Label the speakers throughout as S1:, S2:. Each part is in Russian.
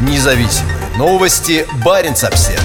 S1: Независимые новости. Барин обсерва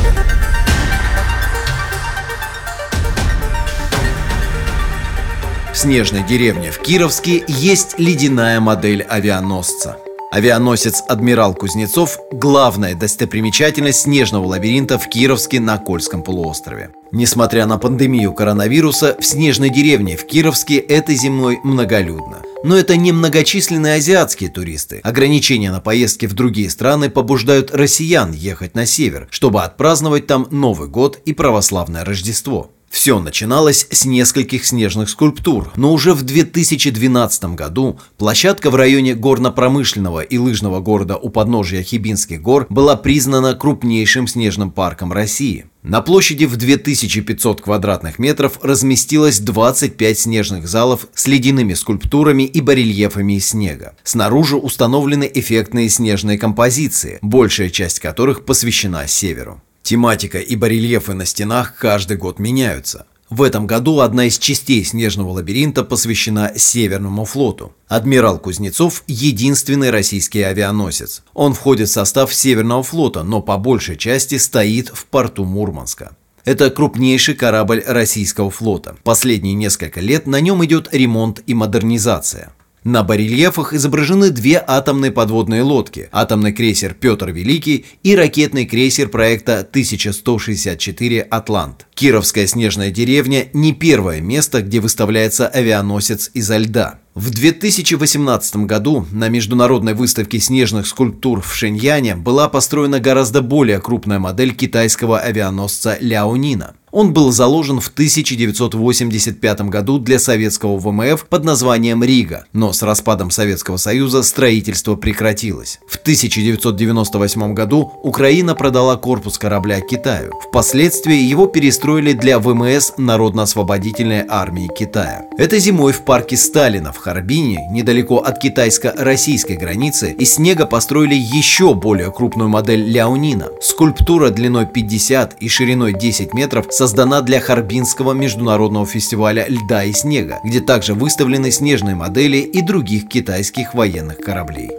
S1: В снежной деревне в Кировске есть ледяная модель авианосца – Авианосец «Адмирал Кузнецов» – главная достопримечательность снежного лабиринта в Кировске на Кольском полуострове. Несмотря на пандемию коронавируса, в снежной деревне в Кировске этой зимой многолюдно. Но это не многочисленные азиатские туристы. Ограничения на поездки в другие страны побуждают россиян ехать на север, чтобы отпраздновать там Новый год и православное Рождество. Все начиналось с нескольких снежных скульптур, но уже в 2012 году площадка в районе горно-промышленного и лыжного города у подножия Хибинских гор была признана крупнейшим снежным парком России. На площади в 2500 квадратных метров разместилось 25 снежных залов с ледяными скульптурами и барельефами из снега. Снаружи установлены эффектные снежные композиции, большая часть которых посвящена северу. Тематика и барельефы на стенах каждый год меняются. В этом году одна из частей снежного лабиринта посвящена Северному флоту. Адмирал Кузнецов – единственный российский авианосец. Он входит в состав Северного флота, но по большей части стоит в порту Мурманска. Это крупнейший корабль российского флота. Последние несколько лет на нем идет ремонт и модернизация. На барельефах изображены две атомные подводные лодки – атомный крейсер «Петр Великий» и ракетный крейсер проекта 1164 «Атлант». Кировская снежная деревня – не первое место, где выставляется авианосец изо льда. В 2018 году на международной выставке снежных скульптур в Шэньяне была построена гораздо более крупная модель китайского авианосца Ляонина. Он был заложен в 1985 году для советского ВМФ под названием «Рига», но с распадом Советского Союза строительство прекратилось. В 1998 году Украина продала корпус корабля Китаю. Впоследствии его перестроили для ВМС Народно-освободительной армии Китая. Этой зимой в парке Сталина в Харбине, недалеко от китайско-российской границы, из снега построили еще более крупную модель Ляонина. Скульптура длиной 50 и шириной 10 метров создана для Харбинского международного фестиваля льда и снега, где также выставлены снежные модели и других китайских военных кораблей.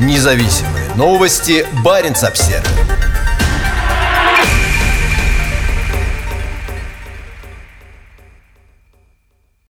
S1: Независимые новости. Барин обсервис